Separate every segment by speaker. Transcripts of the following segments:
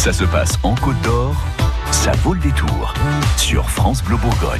Speaker 1: Ça se passe en Côte d'Or, ça vaut le détour sur France Bleu Bourgogne.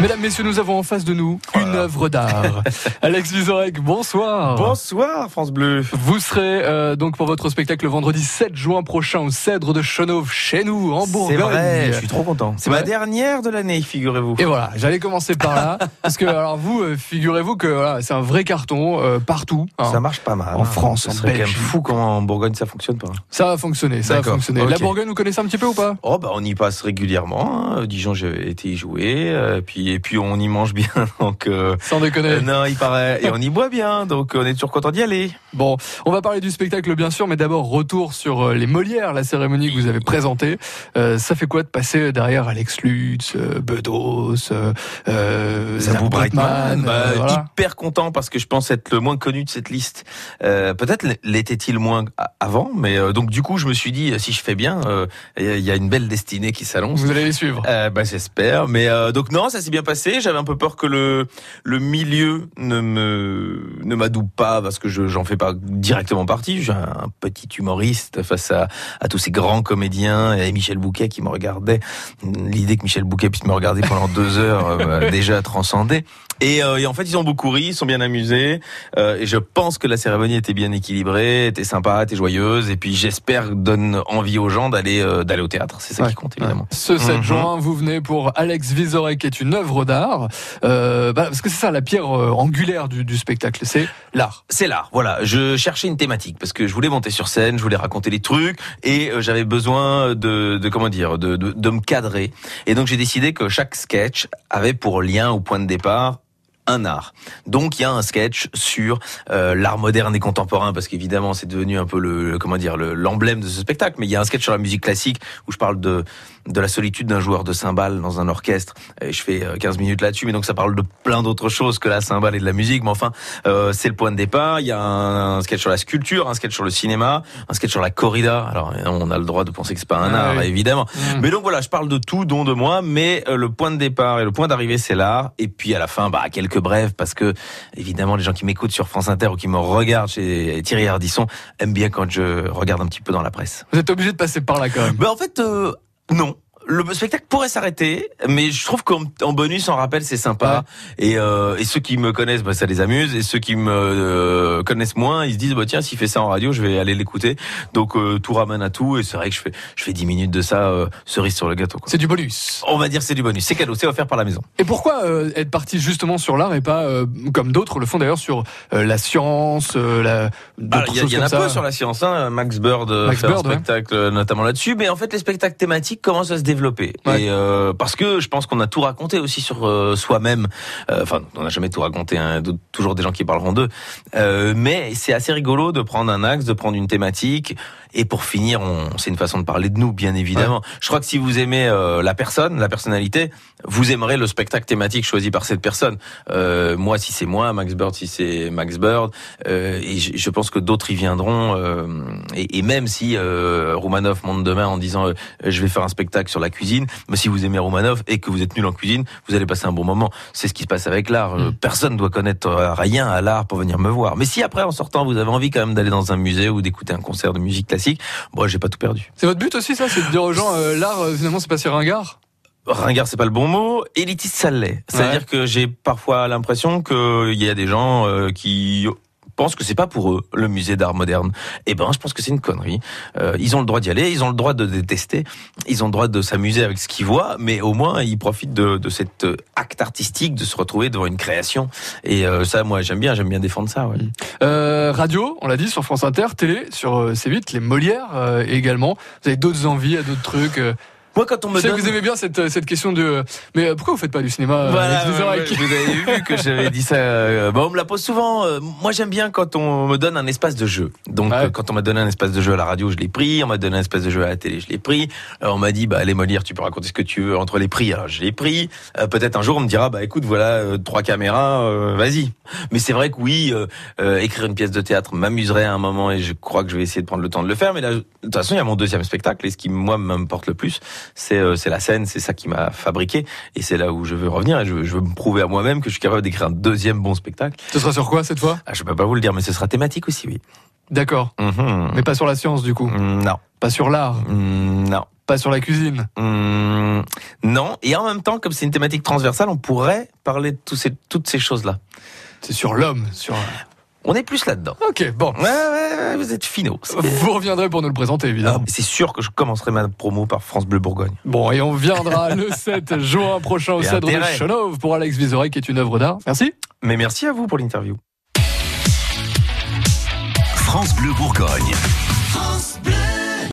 Speaker 2: Mesdames, Messieurs, nous avons en face de nous une œuvre d'art. Alex Vizorek, bonsoir.
Speaker 3: Bonsoir France Bleu.
Speaker 2: Vous serez euh, donc pour votre spectacle le vendredi 7 juin prochain au Cèdre de Chenauve, chez nous, en Bourgogne.
Speaker 3: C'est vrai, je suis trop content. C'est ma dernière de l'année, figurez-vous.
Speaker 2: Et voilà, j'allais commencer par là, parce que alors vous, euh, figurez-vous que voilà, c'est un vrai carton euh, partout. hein.
Speaker 3: Ça marche pas mal.
Speaker 2: En France,
Speaker 3: Ce
Speaker 2: en
Speaker 3: serait quand même fou comment en Bourgogne ça fonctionne pas.
Speaker 2: Ça va fonctionner, ça va fonctionner. La Bourgogne, vous connaissez un petit peu ou pas?
Speaker 3: Oh bah on y passe régulièrement. Hein. Dijon j'ai été y jouer. puis et puis on y mange bien. Donc euh,
Speaker 2: Sans déconner.
Speaker 3: euh, non il paraît et on y boit bien. Donc on est toujours content d'y aller.
Speaker 2: Bon, on va parler du spectacle bien sûr, mais d'abord retour sur euh, les Molières, la cérémonie que vous avez présentée. Euh, ça fait quoi de passer derrière Alex Lutz, Bedos,
Speaker 3: Zabou Breitman, bah,
Speaker 2: voilà.
Speaker 3: hyper content parce que je pense être le moins connu de cette liste. Peut-être l'était-il moins avant, mais donc du coup je me suis dit si je fais bien, il y a une belle destinée qui s'annonce.
Speaker 2: Vous allez les suivre.
Speaker 3: Bah, j'espère, mais donc non, ça bien passé. J'avais un peu peur que le le milieu ne me ne m'adoube pas parce que je j'en fais pas directement partie. Suis un petit humoriste face à à tous ces grands comédiens et Michel Bouquet qui me regardait. L'idée que Michel Bouquet puisse me regarder pendant deux heures euh, m'a déjà transcendé. Et, euh, et en fait, ils ont beaucoup ri, ils sont bien amusés. euh, et je pense que la cérémonie était bien équilibrée, était sympa, était joyeuse. Et puis j'espère donne envie aux gens d'aller euh, d'aller au théâtre. C'est ça
Speaker 2: Ouais.
Speaker 3: qui compte évidemment.
Speaker 2: Ce 7
Speaker 3: Mhm.
Speaker 2: juin, vous venez pour Alex Vizorek, qui est une œuvre d'art. Euh, bah, parce que c'est ça la pierre euh, angulaire du, du spectacle, c'est l'art.
Speaker 3: C'est l'art, voilà. Je cherchais une thématique parce que je voulais monter sur scène, je voulais raconter des trucs et euh, j'avais besoin de, de comment dire, de, de, de me cadrer. Et donc j'ai décidé que chaque sketch avait pour lien au point de départ un art. Donc il y a un sketch sur euh, l'art moderne et contemporain parce qu'évidemment c'est devenu un peu le, comment dire le- l'emblème de ce spectacle. Mais il y a un sketch sur la musique classique où je parle de de la solitude d'un joueur de cymbales dans un orchestre. Et je fais euh, 15 minutes là-dessus, mais donc ça parle de plein d'autres choses que la cymbale et de la musique. Mais enfin, euh, c'est le point de départ. Il y a un, un sketch sur la sculpture, un sketch sur le cinéma, un sketch sur la corrida. Alors on a le droit de penser que c'est pas un
Speaker 2: Ah
Speaker 3: art,
Speaker 2: oui.
Speaker 3: évidemment.
Speaker 2: Mhm.
Speaker 3: Mais donc voilà, je parle de tout, dont de moi, mais euh, le point de départ et le point d'arrivée, c'est l'art. Et puis à la fin, bah quelques brèves, parce que évidemment, les gens qui m'écoutent sur France Inter ou qui me regardent chez Thierry Ardisson aiment bien quand je regarde un petit peu dans la presse.
Speaker 2: Vous êtes obligé de passer par là quand même.
Speaker 3: Mais en fait, euh, non. Le spectacle pourrait s'arrêter, mais je trouve qu'en en bonus, en rappel, c'est sympa. Et, euh, et ceux qui me connaissent, bah, ça les amuse. Et ceux qui me euh, connaissent moins, ils se disent, bah, tiens, s'il fait ça en radio, je vais aller l'écouter. Donc euh, tout ramène à tout. Et c'est vrai que je fais, je fais 10 minutes de ça, euh, cerise sur le gâteau.
Speaker 2: C'est du bonus.
Speaker 3: On va dire c'est du bonus. C'est cadeau, c'est offert par la maison.
Speaker 2: Et pourquoi euh, être parti justement sur l'art et pas, euh, comme d'autres le font d'ailleurs, sur euh, la science, euh, la...
Speaker 3: Il y, il y en a peu sur la science. Hein. Max Bird
Speaker 2: Max
Speaker 3: fait
Speaker 2: Bird,
Speaker 3: un spectacle notamment là-dessus. Mais en fait, les spectacles thématiques commencent à se développer.
Speaker 2: Ouais.
Speaker 3: Et euh, parce que je pense qu'on a tout raconté aussi sur euh, soi-même. Euh, Enfin, on n'a jamais tout raconté. Hein. Toujours des gens qui parleront d'eux. Mais c'est assez rigolo de prendre un axe, de prendre une thématique. Et pour finir, on, c'est une façon de parler de nous, bien évidemment. Je crois que si vous aimez euh, la personne, la personnalité, vous aimerez le spectacle thématique choisi par cette personne. Euh, moi, si c'est moi, Max Bird, si c'est Max Bird, euh, et je, je pense que d'autres y viendront. euh, et, et même si euh, Roumanoff monte demain en disant euh, je vais faire un spectacle sur la cuisine, mais si vous aimez Roumanoff et que vous êtes nul en cuisine, vous allez passer un bon moment. C'est ce qui se passe avec l'art. Euh, Personne doit connaître rien à l'art pour venir me voir. Mais si après en sortant vous avez envie quand même d'aller dans un musée ou d'écouter un concert de musique classique, moi j'ai pas tout perdu.
Speaker 2: C'est votre but aussi ça, c'est de dire aux gens, euh, l'art euh, finalement c'est pas si ringard
Speaker 3: Ringard, c'est pas le bon mot. Élitiste, ça l'est. C'est-à-dire que j'ai parfois l'impression qu'il y a des gens euh, qui pensent que c'est pas pour eux le musée d'art moderne. Eh ben, je pense que c'est une connerie. Euh, ils ont le droit d'y aller, ils ont le droit de détester, ils ont le droit de s'amuser avec ce qu'ils voient, mais au moins ils profitent de, cet euh, acte artistique, de se retrouver devant une création. Et euh, ça, moi, j'aime bien, j'aime bien défendre ça.
Speaker 2: Radio, on l'a dit, sur France Inter, télé, sur euh, C8, les Molières également. Vous avez d'autres envies, d'autres trucs.
Speaker 3: Moi, quand on
Speaker 2: Je
Speaker 3: me
Speaker 2: sais que
Speaker 3: donne
Speaker 2: vous aimez bien cette, cette question de... euh, Mais euh, pourquoi vous faites pas du cinéma euh,
Speaker 3: Voilà,
Speaker 2: avec
Speaker 3: ouais, ouais, vous avez vu que j'avais dit ça. euh, Bon, on me la pose souvent. Moi, j'aime bien quand on me donne un espace de jeu. Donc,
Speaker 2: Ouais.
Speaker 3: quand on m'a donné un espace de jeu à la radio, je l'ai pris. On m'a donné un espace de jeu à la télé, je l'ai pris. On m'a dit, bah, les Molières, tu peux raconter ce que tu veux entre les prix. Alors, je l'ai pris. Euh, Peut-être un jour, on me dira, bah, écoute, voilà, euh, trois caméras, euh, vas-y. Mais c'est vrai que oui, euh, euh, écrire une pièce de théâtre m'amuserait à un moment et je crois que je vais essayer de prendre le temps de le faire. Mais là, de toute façon, il y a mon deuxième spectacle et ce qui, moi, m'importe le plus, c'est euh, c'est la scène, c'est ça qui m'a fabriqué et c'est là où je veux revenir et je veux, je veux me prouver à moi-même que je suis capable d'écrire un deuxième bon spectacle.
Speaker 2: Ce sera sur quoi cette fois?
Speaker 3: Ah, je peux pas vous le dire, mais ce sera thématique aussi, oui.
Speaker 2: D'accord.
Speaker 3: Mhm.
Speaker 2: Mais pas sur la science du coup?
Speaker 3: Mm, Non.
Speaker 2: Pas sur l'art?
Speaker 3: Mm, Non.
Speaker 2: Pas sur la cuisine?
Speaker 3: Mm, Non. Et en même temps, comme c'est une thématique transversale, on pourrait parler de ces- toutes ces choses-là.
Speaker 2: C'est sur l'homme. Sur.
Speaker 3: On est plus là-dedans.
Speaker 2: Ok, bon.
Speaker 3: Ouais, ouais, ouais, vous êtes finaux.
Speaker 2: Vous reviendrez pour nous le présenter
Speaker 3: Ah,
Speaker 2: évidemment.
Speaker 3: C'est sûr que je commencerai ma promo par France Bleu Bourgogne.
Speaker 2: Bon, et on viendra le 7 juin prochain au Cèdre de. Chenauve pour Alex Vizorek, qui est une œuvre d'art. Merci.
Speaker 3: Mais merci à vous pour l'interview.
Speaker 1: France Bleu Bourgogne.
Speaker 4: France Bleu.